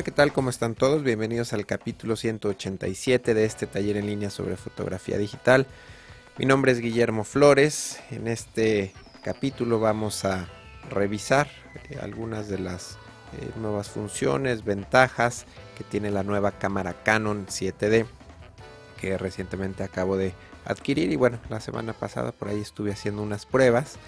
Hola, ¿qué tal? ¿Cómo están todos? Bienvenidos al capítulo 187 de este taller en línea sobre fotografía digital. Mi nombre es Guillermo Flores. En este capítulo vamos a revisar eh, algunas de las eh, nuevas funciones, ventajas que tiene la nueva cámara Canon 7D que recientemente acabo de adquirir y bueno, la semana pasada por ahí estuve haciendo unas pruebas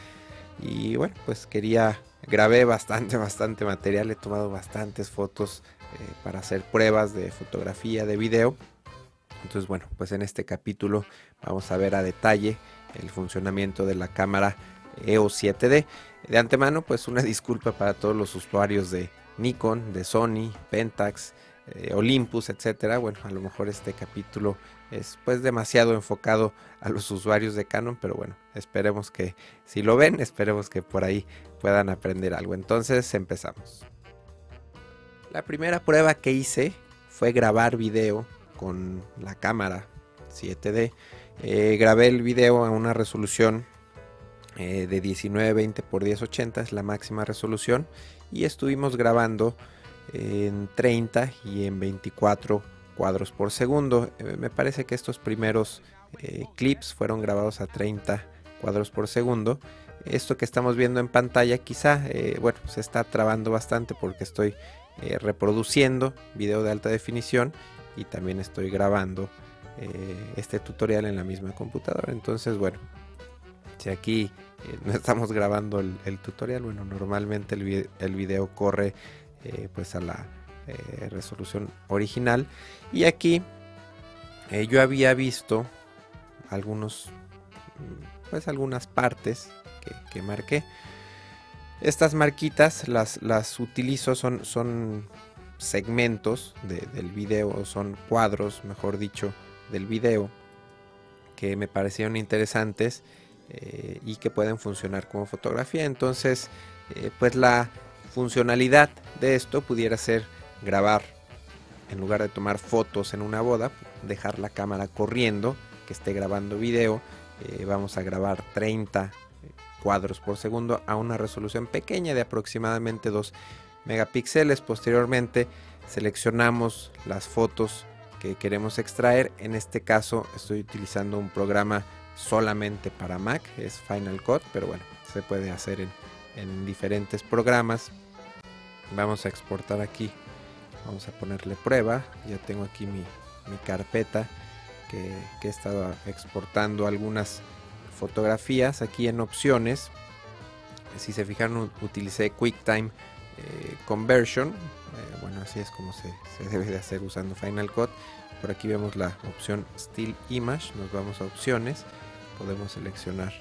y bueno, pues quería grabé bastante, bastante material, he tomado bastantes fotos eh, para hacer pruebas de fotografía, de video. Entonces, bueno, pues en este capítulo vamos a ver a detalle el funcionamiento de la cámara EOS 7D. De antemano, pues una disculpa para todos los usuarios de Nikon, de Sony, Pentax, eh, Olympus, etcétera. Bueno, a lo mejor este capítulo es pues demasiado enfocado a los usuarios de Canon, pero bueno, esperemos que si lo ven, esperemos que por ahí puedan aprender algo. Entonces empezamos. La primera prueba que hice fue grabar video con la cámara 7D. Eh, grabé el video a una resolución eh, de 1920 x 1080, es la máxima resolución, y estuvimos grabando en 30 y en 24 cuadros por segundo. Eh, me parece que estos primeros clips fueron grabados a 30 cuadros por segundo. Esto que estamos viendo en pantalla quizá, bueno, se está trabando bastante porque estoy reproduciendo video de alta definición y también estoy grabando este tutorial en la misma computadora. Entonces, bueno, si aquí no estamos grabando el, tutorial, bueno, normalmente el, el video corre pues a la eh, resolución original. Y aquí eh, yo había visto algunos, mm, pues algunas partes que, marqué. Estas marquitas las, las utilizo, son, son segmentos del video, son cuadros, mejor dicho, del video que me parecieron interesantes eh, y que pueden funcionar como fotografía. Entonces, pues la funcionalidad de esto pudiera ser grabar, en lugar de tomar fotos en una boda, dejar la cámara corriendo, que esté grabando video. Eh, vamos a grabar 30 cuadros por segundo a una resolución pequeña de aproximadamente 2 megapíxeles. Posteriormente seleccionamos las fotos que queremos extraer. En este caso estoy utilizando un programa solamente para Mac, es Final Cut, pero bueno, se puede hacer en, diferentes programas. Vamos a exportar aquí vamos a ponerle prueba ya tengo aquí mi, carpeta que, he estado exportando algunas fotografías aquí en opciones. Si se fijaron utilicé QuickTime eh, Conversion. Eh, bueno así es como se, debe de hacer usando Final Cut. Por aquí vemos la opción Still Image. Nos vamos a opciones. Podemos seleccionar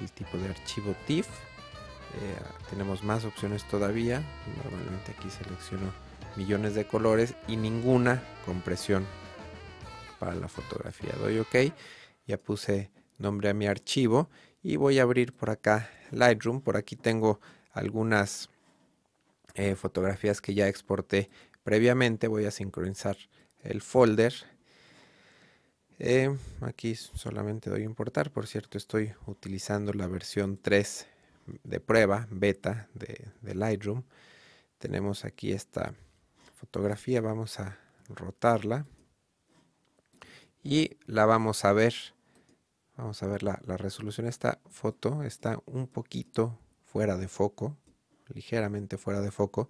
el tipo de archivo TIFF. Eh, tenemos más opciones todavía. Normalmente aquí selecciono millones de colores y ninguna compresión para la fotografía. Doy OK, ya puse nombre a mi archivo y voy a abrir por acá Lightroom. Por aquí tengo algunas eh, fotografías que ya exporté previamente. Voy a sincronizar el folder. Eh, aquí solamente doy importar. Por cierto, estoy utilizando la versión 3 de prueba, beta de, de Lightroom. Tenemos aquí esta fotografía vamos a rotarla y la vamos a ver vamos a ver la, resolución esta foto está un poquito fuera de foco ligeramente fuera de foco.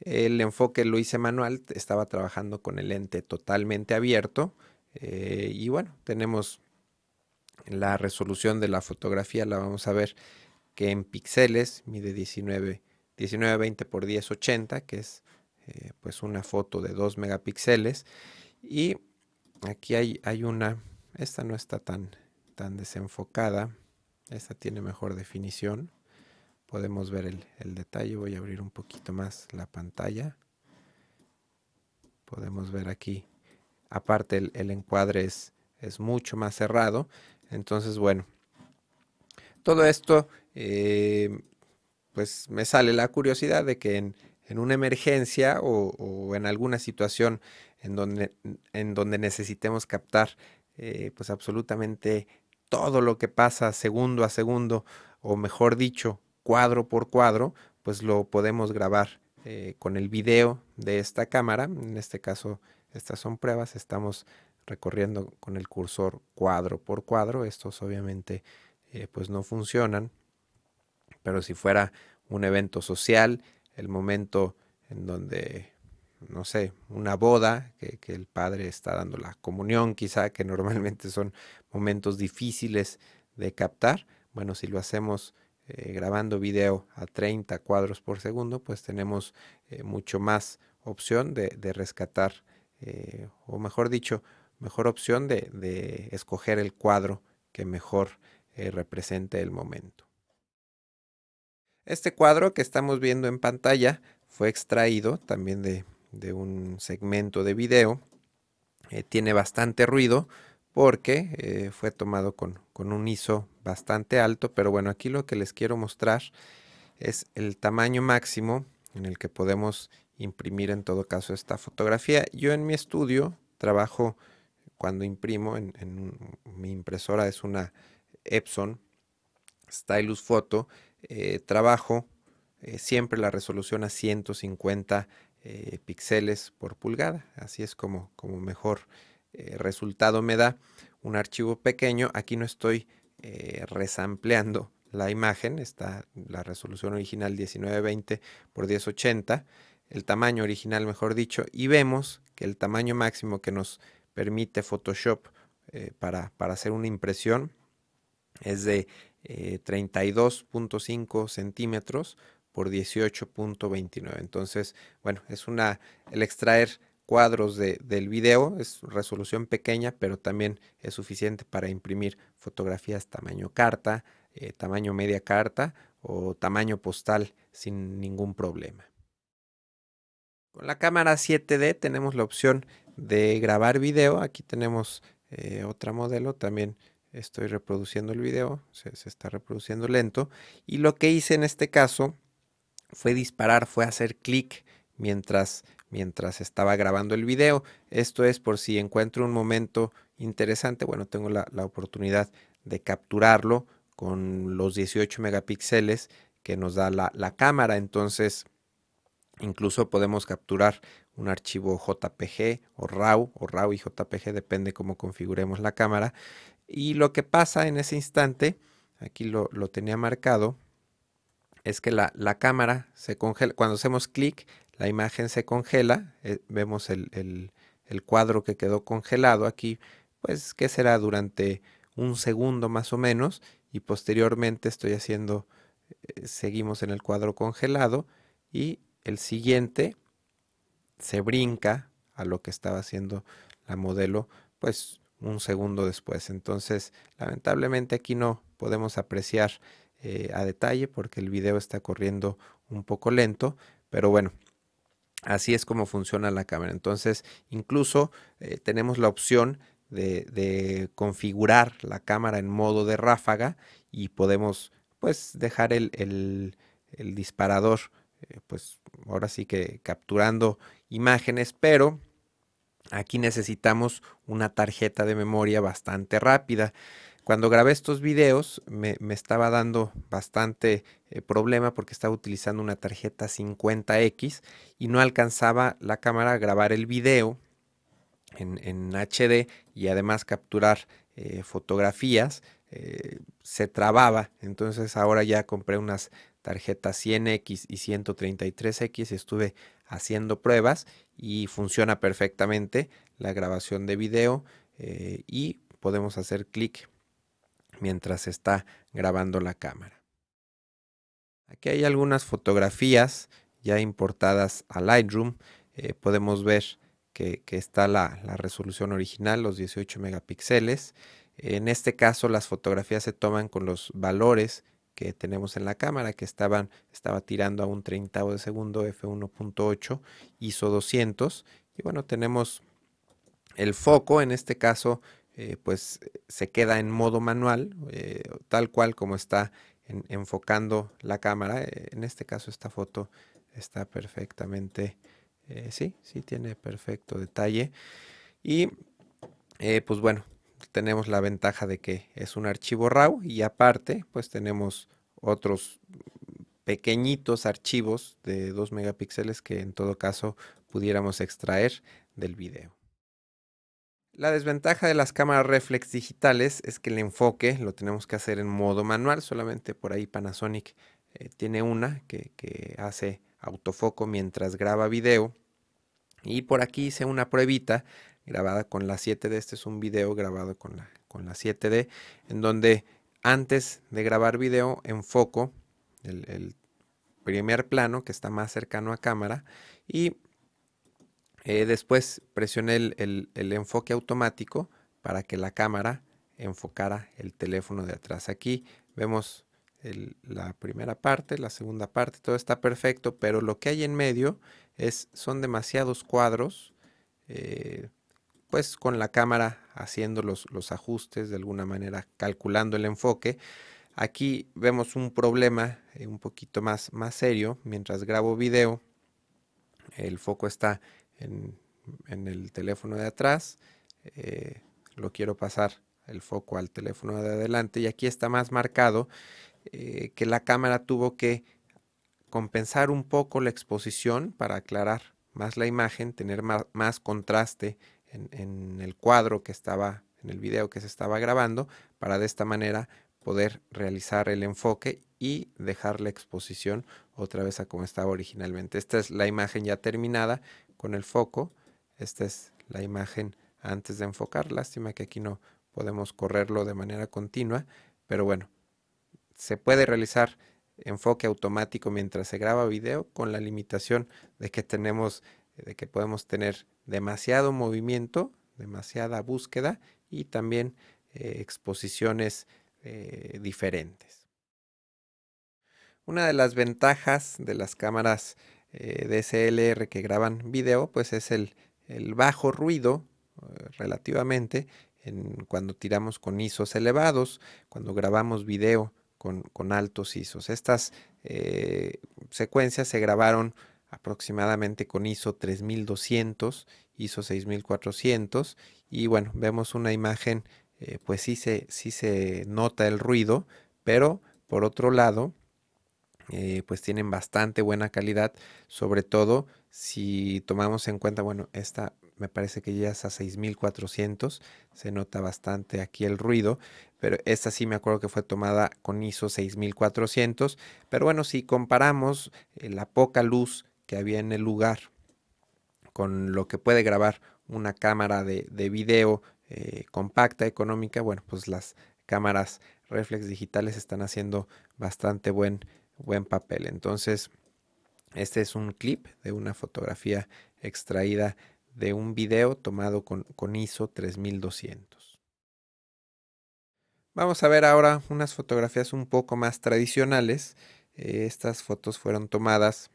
El enfoque lo hice manual estaba trabajando con el lente totalmente abierto eh, y bueno tenemos la resolución de la fotografía la vamos a ver que en píxeles mide 19 1920 por 1080 que es eh, pues una foto de 2 megapíxeles. Y aquí hay, hay, una, esta no está tan, tan desenfocada, esta tiene mejor definición, podemos ver el, detalle, voy a abrir un poquito más la pantalla, podemos ver aquí, aparte el, encuadre es, es, mucho más cerrado, entonces bueno, todo esto eh, pues me sale la curiosidad de que en, en una emergencia o, en alguna situación en donde, en donde necesitemos captar eh, pues absolutamente todo lo que pasa segundo a segundo o mejor dicho cuadro por cuadro pues lo podemos grabar eh, con el video de esta cámara. En este caso, estas son pruebas. Estamos recorriendo con el cursor cuadro por cuadro. Estos obviamente eh, pues no funcionan. Pero si fuera un evento social, el momento en donde, no sé, una boda, que, que el padre está dando la comunión quizá, que normalmente son momentos difíciles de captar. Bueno, si lo hacemos eh, grabando video a 30 cuadros por segundo, pues tenemos eh, mucho más opción de, rescatar, eh, o mejor dicho, mejor opción de, escoger el cuadro que mejor represente el momento. Este cuadro que estamos viendo en pantalla fue extraído también de, un segmento de video. tiene bastante ruido, porque eh, fue tomado con, un ISO bastante alto, pero bueno, aquí lo que les quiero mostrar es el tamaño máximo en el que podemos imprimir en todo caso esta fotografía. Yo en mi estudio trabajo cuando imprimo, en, mi impresora es una Epson Stylus Photo, eh, trabajo eh, siempre la resolución a 150 píxeles por pulgada, así es como, como mejor eh, resultado me da un archivo pequeño. Aquí no estoy eh, resampleando la imagen, está la resolución original 1920 por 1080, el tamaño original mejor dicho, y vemos que el tamaño máximo que nos permite Photoshop eh, para, para, hacer una impresión es de 32.5 centímetros por 18.29. Entonces, bueno, es una, el extraer cuadros del video, es resolución pequeña, pero también es suficiente para imprimir fotografías tamaño carta, eh, tamaño media carta o tamaño postal sin ningún problema. Con la cámara 7D tenemos la opción de grabar video. Aquí tenemos eh, otra modelo, también estoy reproduciendo el video, se está reproduciendo lento. Y lo que hice en este caso fue disparar, fue hacer clic mientras mientras estaba grabando el video. Esto es por si encuentro un momento interesante, bueno, tengo la, oportunidad de capturarlo con los 18 megapíxeles que nos da la, cámara. Entonces, incluso podemos capturar un archivo JPG o RAW, o RAW y JPG, depende cómo configuremos la cámara. Y lo que pasa en ese instante, aquí lo, tenía marcado, es que la, la, cámara se congela. Cuando hacemos clic, la imagen se congela, eh, vemos el, cuadro que quedó congelado aquí, pues que será durante un segundo más o menos y posteriormente estoy haciendo, eh, seguimos en el cuadro congelado y el siguiente se brinca a lo que estaba haciendo la modelo pues un segundo después. Entonces lamentablemente aquí no podemos apreciar eh, a detalle porque el video está corriendo un poco lento, pero bueno, Así es como funciona la cámara. Entonces, incluso eh, tenemos la opción de, configurar la cámara en modo de ráfaga y podemos pues dejar el, disparador eh, pues ahora sí que capturando imágenes, pero aquí necesitamos una tarjeta de memoria bastante rápida. Cuando grabé estos videos me, estaba dando bastante eh, problema porque estaba utilizando una tarjeta 50X y no alcanzaba la cámara a grabar el video en, HD y además capturar eh, fotografías. Eh, se trababa, entonces ahora ya compré unas tarjetas 100X y 133X, estuve haciendo pruebas y funciona perfectamente la grabación de video y podemos hacer clic mientras está grabando la cámara. Aquí hay algunas fotografías ya importadas a Lightroom. Eh, podemos ver que, está la, resolución original, los 18 megapíxeles. En este caso las fotografías se toman con los valores que tenemos en la cámara, que estaban, estaba tirando a un 30 de segundo f1.8 ISO 200. Y bueno, tenemos el foco, en este caso eh, pues se queda en modo manual, eh, tal cual como está enfocando la cámara. Eh, en este caso esta foto está perfectamente, sí, sí tiene perfecto detalle. Y pues bueno, tenemos la ventaja de que es un archivo RAW y aparte pues tenemos otros pequeñitos archivos de 2 megapíxeles que en todo caso pudiéramos extraer del video. La desventaja de las cámaras reflex digitales es que el enfoque lo tenemos que hacer en modo manual, solamente por ahí Panasonic eh, tiene una que, hace autofoco mientras graba video. Y por aquí hice una pruebita grabada con la 7D, este es un video grabado con la, con la 7D, en donde antes de grabar video enfoco el, el primer plano que está más cercano a cámara y eh, después presioné el, enfoque automático para que la cámara enfocara el teléfono de atrás. Aquí vemos la primera parte, la segunda parte, todo está perfecto, pero lo que hay en medio es, son demasiados cuadros, eh, pues con la cámara haciendo los, ajustes de alguna manera, calculando el enfoque. Aquí vemos un problema eh, un poquito más, más serio. Mientras grabo video, el foco está en, el teléfono de atrás, eh, lo quiero pasar el foco al teléfono de adelante y aquí está más marcado eh, que la cámara tuvo que compensar un poco la exposición para aclarar más la imagen, tener más, contraste en, en, el cuadro que estaba, en el video que se estaba grabando, para de esta manera poder realizar el enfoque y dejar la exposición otra vez a como estaba originalmente. Esta es la imagen ya terminada con el foco. Esta es la imagen antes de enfocar. Lástima que aquí no podemos correrlo de manera continua, pero bueno, se puede realizar enfoque automático mientras se graba video con la limitación de que tenemos de que podemos tener demasiado movimiento, demasiada búsqueda y también eh, exposiciones eh, diferentes. Una de las ventajas de las cámaras eh, DSLR que graban video, pues es el, bajo ruido eh, relativamente en, cuando tiramos con ISOs elevados, cuando grabamos video con, altos ISOs. Estas eh, secuencias se grabaron aproximadamente con ISO 3200, ISO 6400 y bueno, vemos una imagen, pues sí se, sí se nota el ruido, pero por otro lado, eh, pues tienen bastante buena calidad, sobre todo si tomamos en cuenta, bueno, esta me parece que ya es a 6400, se nota bastante aquí el ruido, pero esta sí me acuerdo que fue tomada con ISO 6400, pero bueno, si comparamos eh, la poca luz que había en el lugar con lo que puede grabar una cámara de, video eh, compacta, económica, bueno, pues las cámaras reflex digitales están haciendo bastante buen buen papel. Entonces, este es un clip de una fotografía extraída de un video tomado con, ISO 3200. Vamos a ver ahora unas fotografías un poco más tradicionales. Eh, estas fotos fueron tomadas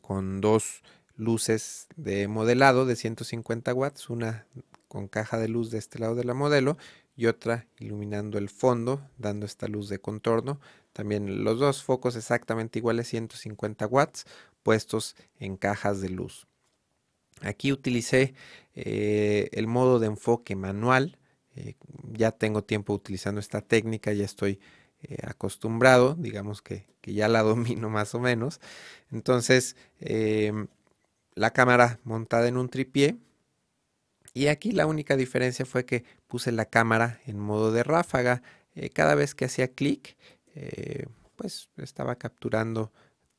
con dos luces de modelado de 150 watts, una con caja de luz de este lado de la modelo y otra iluminando el fondo, dando esta luz de contorno. También los dos focos exactamente iguales, 150 watts, puestos en cajas de luz. Aquí utilicé eh, el modo de enfoque manual. Eh, ya tengo tiempo utilizando esta técnica, ya estoy eh, acostumbrado, digamos que, que, ya la domino más o menos. Entonces, em, la cámara montada en un tripié, y aquí la única diferencia fue que puse la cámara en modo de ráfaga. Cada vez que hacía clic, eh, pues estaba capturando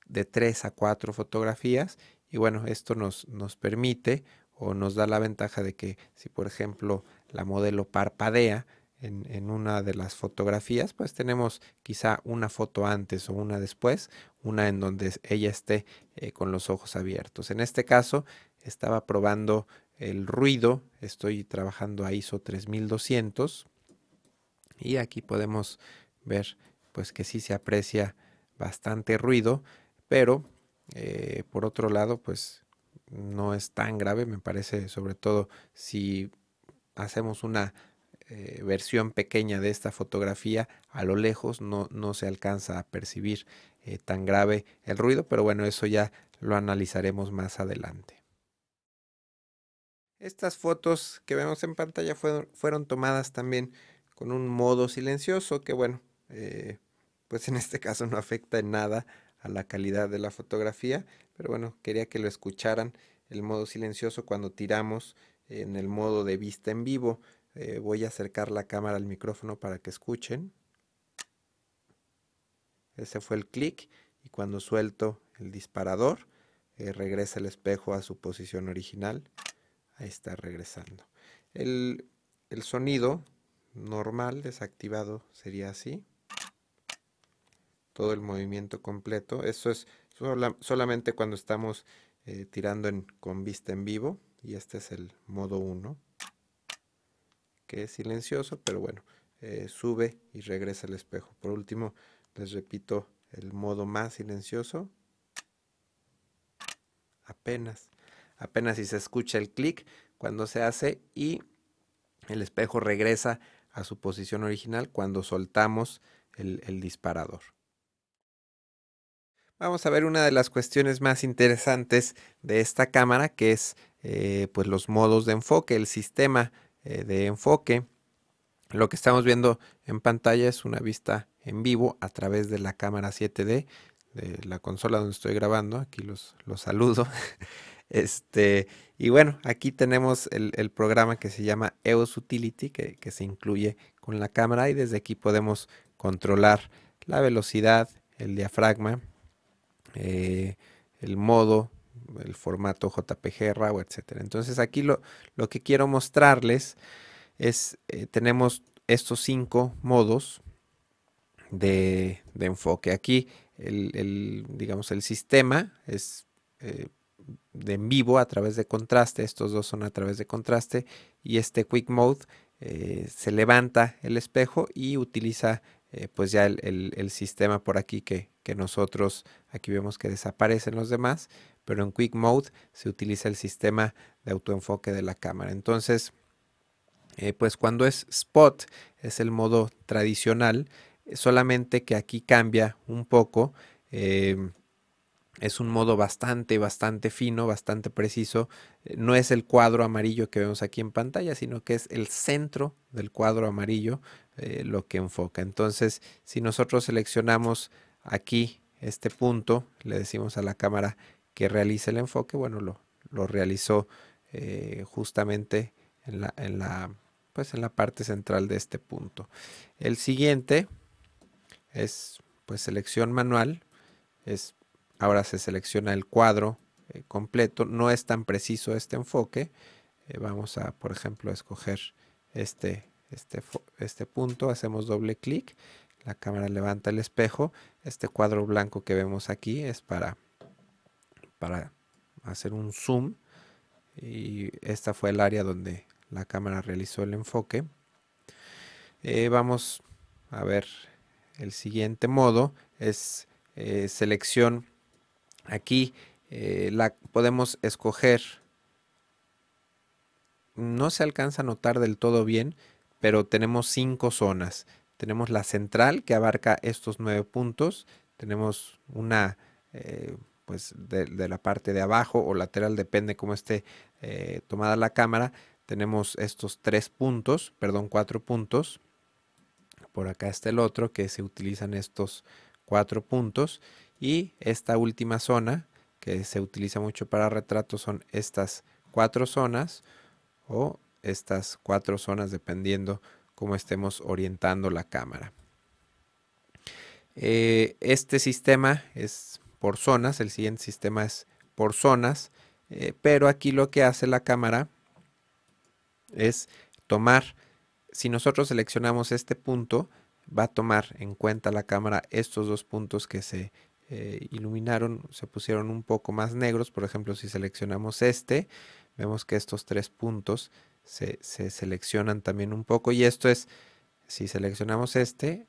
de 3 a 4 fotografías. Y bueno, esto nos, nos permite o nos da la ventaja de que si por ejemplo la modelo parpadea en, una de las fotografías, pues tenemos quizá una foto antes o una después, una en donde ella esté eh, con los ojos abiertos. En este caso estaba probando el ruido, estoy trabajando a ISO 3200 y aquí podemos ver pues que sí se aprecia bastante ruido, pero eh, por otro lado pues no es tan grave, me parece sobre todo si hacemos una eh, versión pequeña de esta fotografía a lo lejos no, no se alcanza a percibir eh, tan grave el ruido, pero bueno, eso ya lo analizaremos más adelante. Estas fotos que vemos en pantalla fueron, fueron tomadas también con un modo silencioso que bueno, pues en este caso no afecta en nada a la calidad de la fotografía, pero bueno, quería que lo escucharan. El modo silencioso cuando tiramos en el modo de vista en vivo. Eh, voy a acercar la cámara al micrófono para que escuchen. Ese fue el clic y cuando suelto el disparador eh, regresa el espejo a su posición original. Ahí está regresando. El, sonido normal desactivado sería así. Todo el movimiento completo. Eso es solamente cuando estamos eh, tirando con vista en vivo. Y este es el modo 1. Que es silencioso, pero bueno, eh, sube y regresa el espejo. Por último, les repito el modo más silencioso. Apenas, apenas si se escucha el clic cuando se hace y el espejo regresa a su posición original cuando soltamos el, disparador. Vamos a ver una de las cuestiones más interesantes de esta cámara que es eh, pues los modos de enfoque, el sistema eh, de enfoque. Lo que estamos viendo en pantalla es una vista en vivo a través de la cámara 7D de la consola donde estoy grabando. Aquí los, los saludo. Este, y bueno, aquí tenemos el, programa que se llama EOS Utility, que, se incluye con la cámara y desde aquí podemos controlar la velocidad, el diafragma, eh, el modo, el formato JPG, RAW, etc. Entonces aquí lo, lo, que quiero mostrarles es, eh, tenemos estos cinco modos de, enfoque. Aquí el, digamos, el sistema es eh, de en vivo a través de contraste, estos dos son a través de contraste y este Quick Mode se levanta el espejo y utiliza eh, pues ya el, sistema por aquí que, nosotros aquí vemos que desaparecen los demás, pero en Quick Mode se utiliza el sistema de autoenfoque de la cámara. Entonces, eh, pues cuando es Spot es el modo tradicional, solamente que aquí cambia un poco. Es un modo bastante, bastante fino, bastante preciso. Eh, no es el cuadro amarillo que vemos aquí en pantalla, sino que es el centro del cuadro amarillo eh, lo que enfoca. Entonces, si nosotros seleccionamos aquí este punto, le decimos a la cámara que realice el enfoque, bueno, lo, lo realizó eh, justamente en la, en, la, pues en la parte central de este punto. El siguiente es pues selección manual, es Ahora se selecciona el cuadro eh, completo. No es tan preciso este enfoque. Eh, vamos a, por ejemplo, escoger este, este, este punto. Hacemos doble clic. La cámara levanta el espejo. Este cuadro blanco que vemos aquí es para, para hacer un zoom. Y esta fue el área donde la cámara realizó el enfoque. Eh, vamos a ver el siguiente modo. Es selección Aquí eh, la podemos escoger. No se alcanza a notar del todo bien, pero tenemos cinco zonas. Tenemos la central que abarca estos nueve puntos. Tenemos una eh, pues de, la parte de abajo o lateral, depende cómo esté eh, tomada la cámara. Tenemos estos tres puntos, perdón, cuatro puntos. Por acá está el otro que se utilizan estos cuatro puntos y esta última zona que se utiliza mucho para retratos son estas cuatro zonas o estas cuatro zonas dependiendo cómo estemos orientando la cámara. Eh, este sistema es por zonas, el siguiente sistema es por zonas, eh, pero aquí lo que hace la cámara es tomar, si nosotros seleccionamos este punto, va a tomar en cuenta la cámara estos dos puntos que se eh, iluminaron, se pusieron un poco más negros. Por ejemplo, si seleccionamos este, vemos que estos tres puntos se, seleccionan también un poco. Y esto es, si seleccionamos este,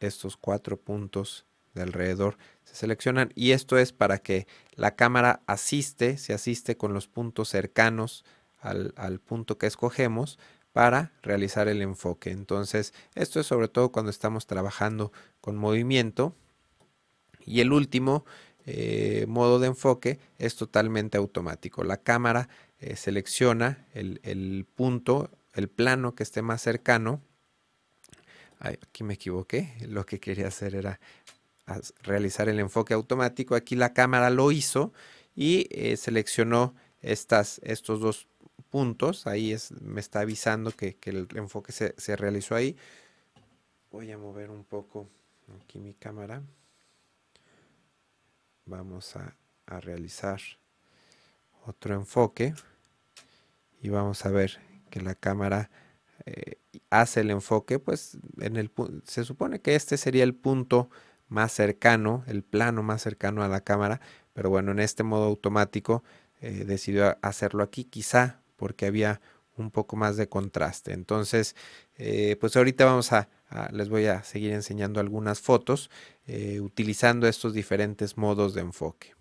estos cuatro puntos de alrededor se seleccionan. Y esto es para que la cámara asiste, se asiste con los puntos cercanos al, al punto que escogemos para realizar el enfoque. Entonces, esto es sobre todo cuando estamos trabajando con movimiento y el último eh, modo de enfoque es totalmente automático. La cámara eh, selecciona el, punto, el plano que esté más cercano aquí me equivoqué. Lo que quería hacer era realizar el enfoque automático. Aquí la cámara lo hizo y eh, seleccionó estas, estos dos puntos. Ahí me está avisando que, el enfoque se, se, realizó ahí. Voy a mover un poco aquí mi cámara. Vamos a, a realizar otro enfoque y vamos a ver que la cámara eh, hace el enfoque, pues en el, se supone que este sería el punto más cercano, el plano más cercano a la cámara, pero bueno, en este modo automático eh, decidió hacerlo aquí, quizá porque había un poco más de contraste. Entonces, eh, pues ahorita vamos a, les voy a seguir enseñando algunas fotos utilizando estos diferentes modos de enfoque.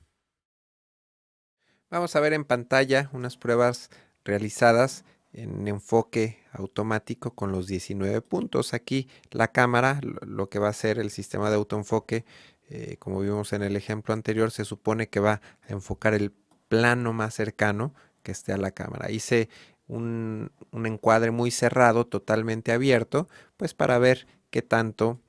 Vamos a ver en pantalla unas pruebas realizadas en enfoque automático con los 19 puntos. Aquí la cámara, lo que va a hacer el sistema de autoenfoque, eh, como vimos en el ejemplo anterior, se supone que va a enfocar el plano más cercano que esté a la cámara. Hice un, encuadre muy cerrado, totalmente abierto, pues para ver qué tanto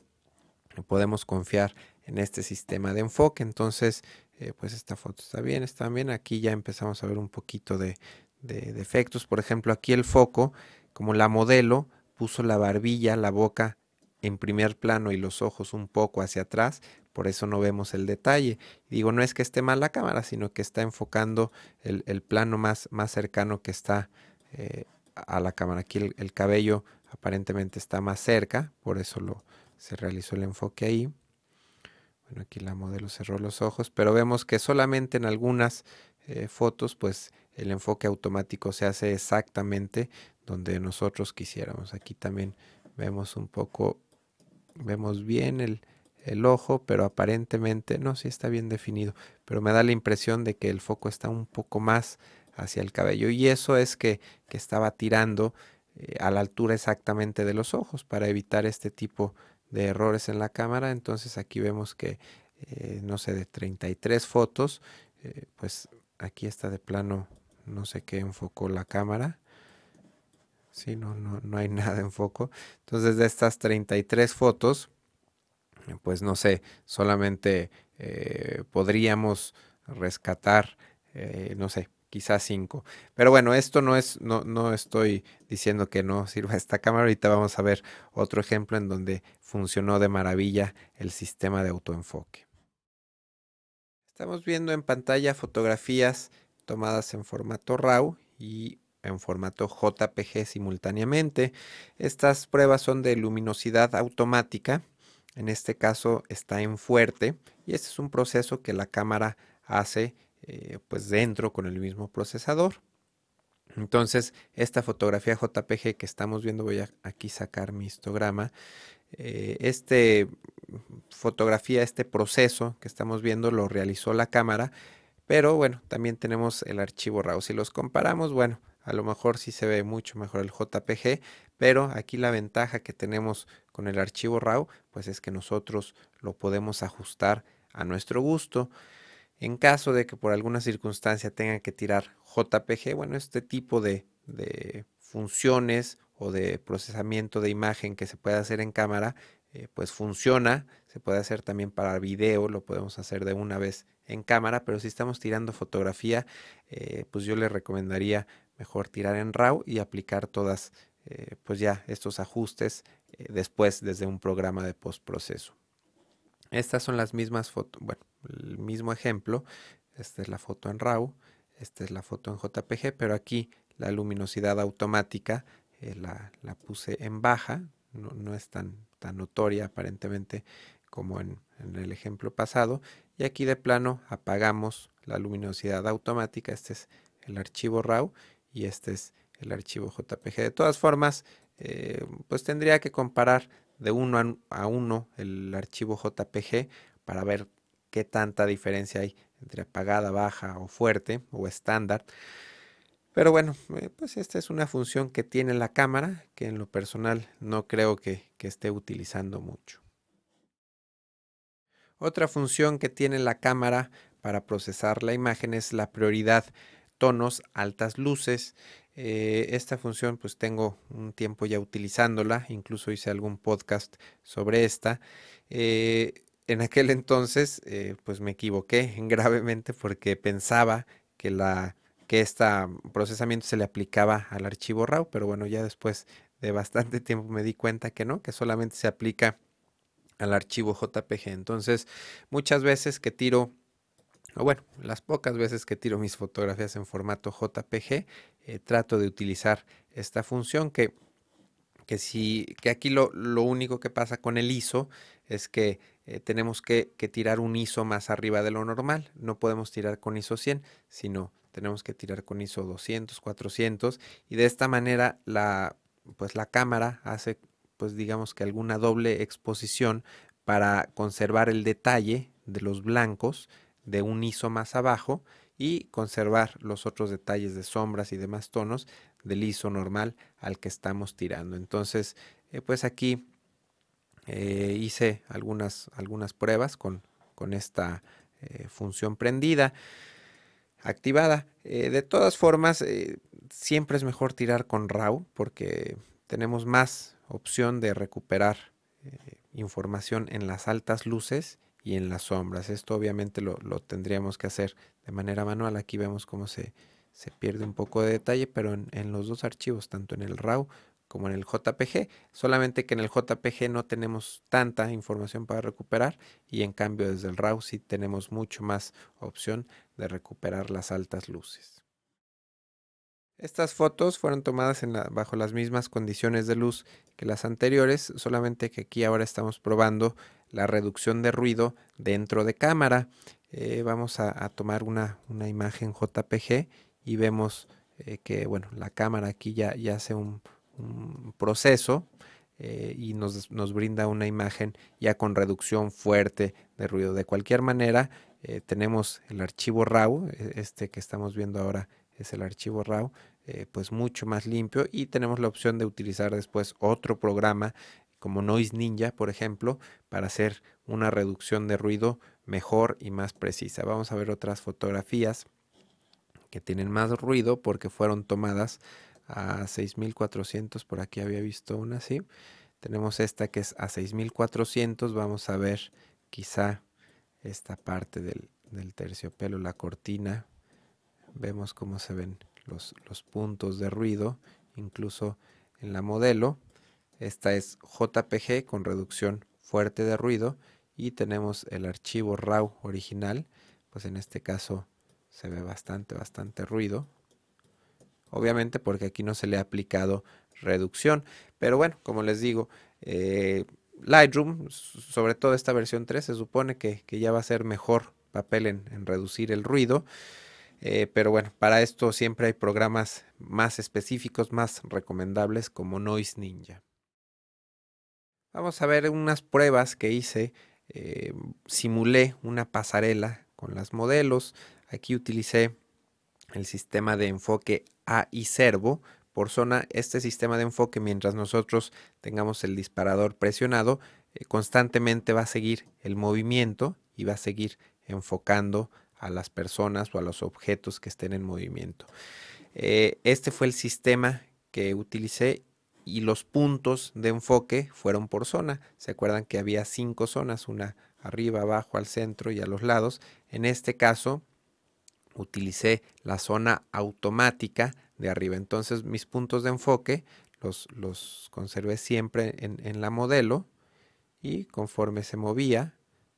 podemos confiar en este sistema de enfoque. Entonces, eh, pues esta foto está bien, está bien. Aquí ya empezamos a ver un poquito de, de defectos. Por ejemplo, aquí el foco, como la modelo, puso la barbilla, la boca en primer plano y los ojos un poco hacia atrás, por eso no vemos el detalle. Digo, no es que esté mal la cámara, sino que está enfocando el, plano más, más, cercano que está eh, a la cámara. Aquí el, cabello aparentemente está más cerca, por eso lo, se realizó el enfoque ahí. Bueno, aquí la modelo cerró los ojos, pero vemos que solamente en algunas eh, fotos, pues el enfoque automático se hace exactamente donde nosotros quisiéramos. Aquí también vemos un poco, vemos bien el, ojo, pero aparentemente, no, sí está bien definido, pero me da la impresión de que el foco está un poco más hacia el cabello y eso es que, estaba tirando eh, a la altura exactamente de los ojos para evitar este tipo de errores en la cámara. Entonces aquí vemos que, eh, no sé, de 33 fotos, eh, pues aquí está de plano no sé qué enfocó la cámara. Sí, no, no, no hay nada en foco. Entonces, de estas 33 fotos, pues no sé, solamente podríamos rescatar, no sé, quizás 5. Pero bueno, esto no es, no, no estoy diciendo que no sirva esta cámara. Ahorita vamos a ver otro ejemplo en donde funcionó de maravilla el sistema de autoenfoque. Estamos viendo en pantalla fotografías tomadas en formato RAW y en formato JPG simultáneamente. Estas pruebas son de luminosidad automática. En este caso está en fuerte y este es un proceso que la cámara hace eh, pues dentro con el mismo procesador. Entonces, esta fotografía JPG que estamos viendo, voy a aquí sacar mi histograma. Eh, este fotografía, este proceso que estamos viendo lo realizó la cámara pero bueno, también tenemos el archivo RAW. Si los comparamos, bueno, a lo mejor sí se ve mucho mejor el JPG, pero aquí la ventaja que tenemos con el archivo RAW, pues es que nosotros lo podemos ajustar a nuestro gusto. En caso de que por alguna circunstancia tengan que tirar JPG, bueno, este tipo de, funciones o de procesamiento de imagen que se puede hacer en cámara, eh, pues funciona, se puede hacer también para video, lo podemos hacer de una vez en cámara, pero si estamos tirando fotografía, eh, pues yo le recomendaría mejor tirar en RAW y aplicar todas, eh, pues ya estos ajustes después desde un programa de postproceso. Estas son las mismas fotos, bueno, el mismo ejemplo, esta es la foto en RAW, esta es la foto en JPG, pero aquí la luminosidad automática la, la, puse en baja, no, no es tan, tan notoria aparentemente como en, el ejemplo pasado. Y aquí de plano apagamos la luminosidad automática. Este es el archivo RAW y este es el archivo JPG. De todas formas, eh, pues tendría que comparar de uno a uno el archivo JPG para ver qué tanta diferencia hay entre apagada, baja o fuerte o estándar. Pero bueno, eh, pues esta es una función que tiene la cámara que en lo personal no creo que, esté utilizando mucho. Otra función que tiene la cámara para procesar la imagen es la prioridad. tonos, altas luces. Eh, esta función pues tengo un tiempo ya utilizándola, incluso hice algún podcast sobre esta. Eh, en aquel entonces eh, pues me equivoqué gravemente porque pensaba que la que este procesamiento se le aplicaba al archivo RAW, pero bueno, ya después de bastante tiempo me di cuenta que no, que solamente se aplica al archivo JPG. Entonces, muchas veces que tiro o bueno, las pocas veces que tiro mis fotografías en formato JPG, eh, trato de utilizar esta función que, que, si, que aquí lo, único que pasa con el ISO es que eh, tenemos que, tirar un ISO más arriba de lo normal. No podemos tirar con ISO 100, sino tenemos que tirar con ISO 200, 400 y de esta manera la, pues la cámara hace pues digamos que alguna doble exposición para conservar el detalle de los blancos de un ISO más abajo y conservar los otros detalles de sombras y demás tonos del ISO normal al que estamos tirando. Entonces, eh, pues aquí eh, hice algunas, algunas pruebas con, con esta eh, función prendida, activada. de todas formas, siempre es mejor tirar con RAW porque tenemos más opción de recuperar información en las altas luces y en las sombras. Esto obviamente lo, tendríamos que hacer de manera manual. Aquí vemos cómo se, se pierde un poco de detalle, pero en, los dos archivos, tanto en el RAW como en el JPG, solamente que en el JPG no tenemos tanta información para recuperar y en cambio desde el RAW sí tenemos mucho más opción de recuperar las altas luces. Estas fotos fueron tomadas bajo las mismas condiciones de luz que las anteriores, solamente que aquí ahora estamos probando la reducción de ruido dentro de cámara. Eh, vamos a, tomar una, imagen JPG y vemos eh, que bueno, la cámara aquí ya, ya hace un, proceso eh, y nos, nos, brinda una imagen ya con reducción fuerte de ruido. De cualquier manera, tenemos el archivo RAW, e, este que estamos viendo ahora es el archivo RAW, pues mucho más limpio y tenemos la opción de utilizar después otro programa como Noise Ninja, por ejemplo, para hacer una reducción de ruido mejor y más precisa. Vamos a ver otras fotografías que tienen más ruido porque fueron tomadas a 6400, por aquí había visto una así. Tenemos esta que es a 6400, vamos a ver quizá esta parte del, terciopelo, la cortina. Vemos cómo se ven los, los puntos de ruido, incluso en la modelo. Esta es JPG con reducción fuerte de ruido y tenemos el archivo RAW original, pues en este caso se ve bastante, bastante ruido. Obviamente porque aquí no se le ha aplicado reducción, pero bueno, como les digo, eh, Lightroom, sobre todo esta versión 3, se supone que, ya va a ser mejor papel en, reducir el ruido. Eh, pero bueno, para esto siempre hay programas más específicos, más recomendables como Noise Ninja. Vamos a ver unas pruebas que hice. Eh, simulé una pasarela con las modelos. Aquí utilicé el sistema de enfoque AI Servo por zona. Este sistema de enfoque, mientras nosotros tengamos el disparador presionado, eh, constantemente va a seguir el movimiento y va a seguir enfocando a las personas o a los objetos que estén en movimiento. Eh, este fue el sistema que utilicé y los puntos de enfoque fueron por zona. Se acuerdan que había cinco zonas, una arriba, abajo, al centro y a los lados. En este caso utilicé la zona automática de arriba. Entonces mis puntos de enfoque los, los conservé siempre en, en la modelo y conforme se movía,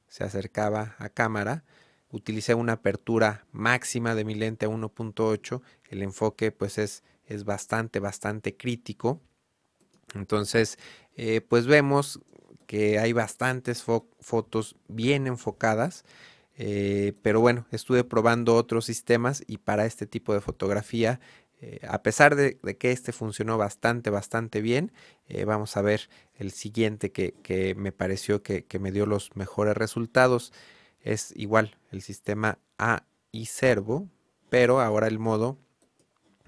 se acercaba a cámara, utilicé una apertura máxima de mi lente a 1.8. El enfoque pues es, es bastante, bastante crítico entonces, eh, pues vemos que hay bastantes fotos bien enfocadas, eh, pero bueno, estuve probando otros sistemas y para este tipo de fotografía, eh, a pesar de, que este funcionó bastante, bastante bien, vamos a ver el siguiente que, me pareció que, que, me dio los mejores resultados. Es igual el sistema AI Servo, pero ahora el modo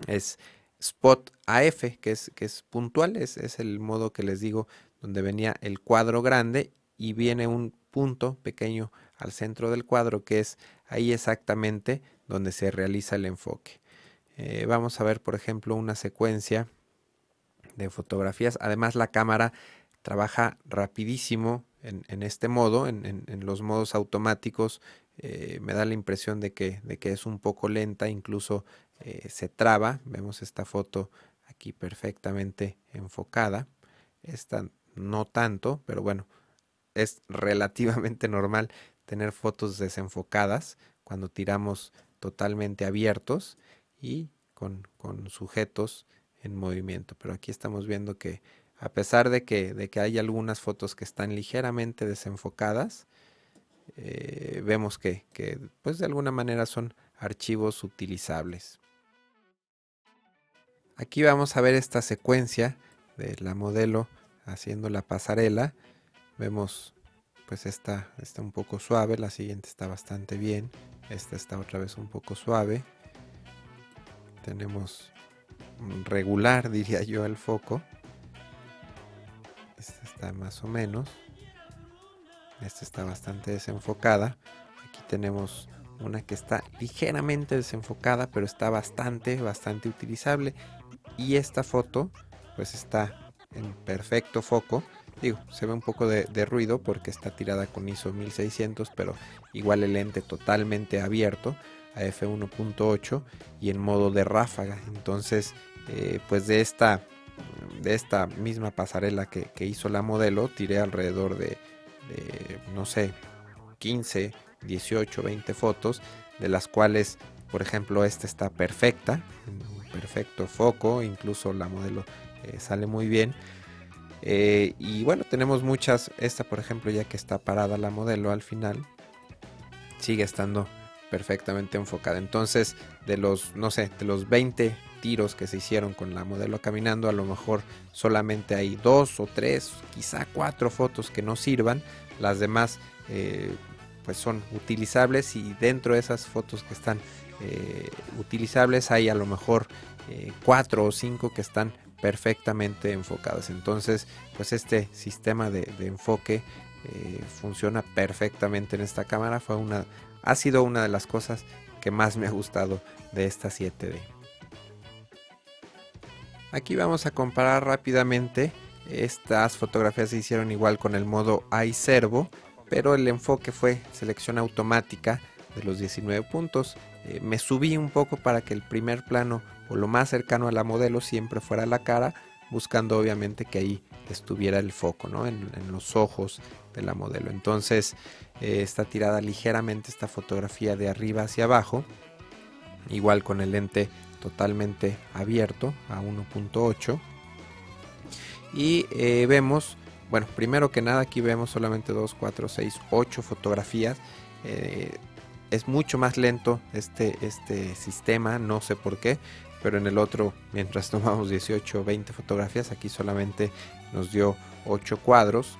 es Spot AF, que es, que es puntual, es, es el modo que les digo donde venía el cuadro grande y viene un punto pequeño al centro del cuadro que es ahí exactamente donde se realiza el enfoque. eh, vamos a ver, por ejemplo, una secuencia de fotografías. Además, la cámara trabaja rapidísimo en, este modo, en, los modos automáticos. Eh, me da la impresión de que, es un poco lenta, incluso eh, se traba. Vemos esta foto aquí perfectamente enfocada. Esta no tanto, pero bueno, es relativamente normal tener fotos desenfocadas cuando tiramos totalmente abiertos y con, sujetos en movimiento. Pero aquí estamos viendo que a pesar de que, de que hay algunas fotos que están ligeramente desenfocadas, eh, vemos que, que pues de alguna manera son archivos utilizables. Aquí vamos a ver esta secuencia de la modelo haciendo la pasarela. Vemos pues esta está un poco suave, la siguiente está bastante bien, esta está otra vez un poco suave. Tenemos regular, diría yo, el foco. Esta está más o menos. Esta está bastante desenfocada. Aquí tenemos una que está ligeramente desenfocada, pero está bastante, bastante utilizable. Y esta foto, pues está en perfecto foco. Digo, se ve un poco de, ruido porque está tirada con ISO 1600, pero igual el lente totalmente abierto a f1.8 y en modo de ráfaga. Entonces, eh, pues de esta, de esta misma pasarela que, hizo la modelo, tiré alrededor de, no sé, 15, 18, 20 fotos, de las cuales, por ejemplo, esta está perfecta, perfecto foco, incluso la modelo eh, sale muy bien. Eh, y bueno, tenemos muchas. Esta, por ejemplo, ya que está parada la modelo al final, sigue estando perfectamente enfocada. Entonces, de los, no sé, de los 20 tiros que se hicieron con la modelo caminando, a lo mejor solamente hay dos o tres, quizá cuatro fotos que no sirvan. Las demás, eh, pues son utilizables y dentro de esas fotos que están eh, utilizables hay a lo mejor cuatro o cinco que están perfectamente enfocadas. Entonces, pues este sistema de, enfoque eh, funciona perfectamente en esta cámara. Fue una, ha sido una de las cosas que más me ha gustado de esta 7D. Aquí vamos a comparar rápidamente. Estas fotografías se hicieron igual con el modo iServo, pero el enfoque fue selección automática de los 19 puntos. Eh, me subí un poco para que el primer plano o lo más cercano a la modelo siempre fuera la cara, buscando obviamente que ahí estuviera el foco, ¿no? En, los ojos de la modelo. Entonces eh, está tirada ligeramente esta fotografía de arriba hacia abajo, igual con el lente totalmente abierto a 1.8 y eh, vemos bueno primero que nada aquí vemos solamente 2 4 6 8 fotografías eh, es mucho más lento este, este sistema no sé por qué pero en el otro, mientras tomamos 18 o 20 fotografías, aquí solamente nos dio 8 cuadros.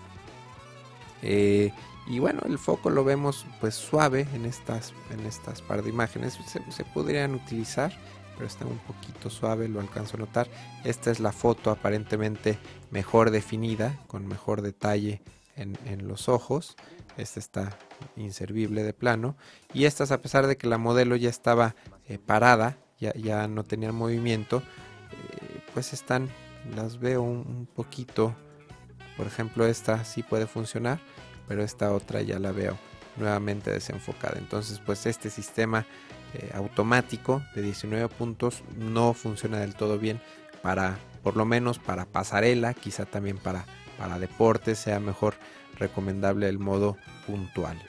Eh, y bueno, el foco lo vemos pues suave en estas, en estas par de imágenes. Se, podrían utilizar, pero está un poquito suave, lo alcanzo a notar. Esta es la foto aparentemente mejor definida, con mejor detalle en, los ojos. Esta está inservible de plano. Y estas, a pesar de que la modelo ya estaba eh, parada, ya, no tenían movimiento, eh, pues están, las veo un, poquito, por ejemplo esta sí puede funcionar, pero esta otra ya la veo nuevamente desenfocada. Entonces pues este sistema eh, automático de 19 puntos no funciona del todo bien para, por lo menos para pasarela, quizá también para, para deporte sea mejor recomendable el modo puntual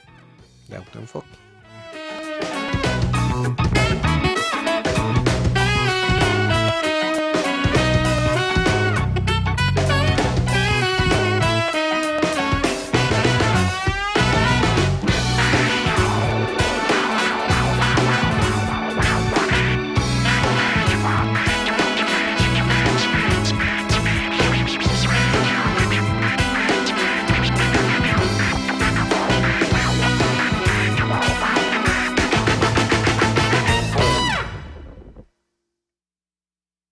de autoenfoque.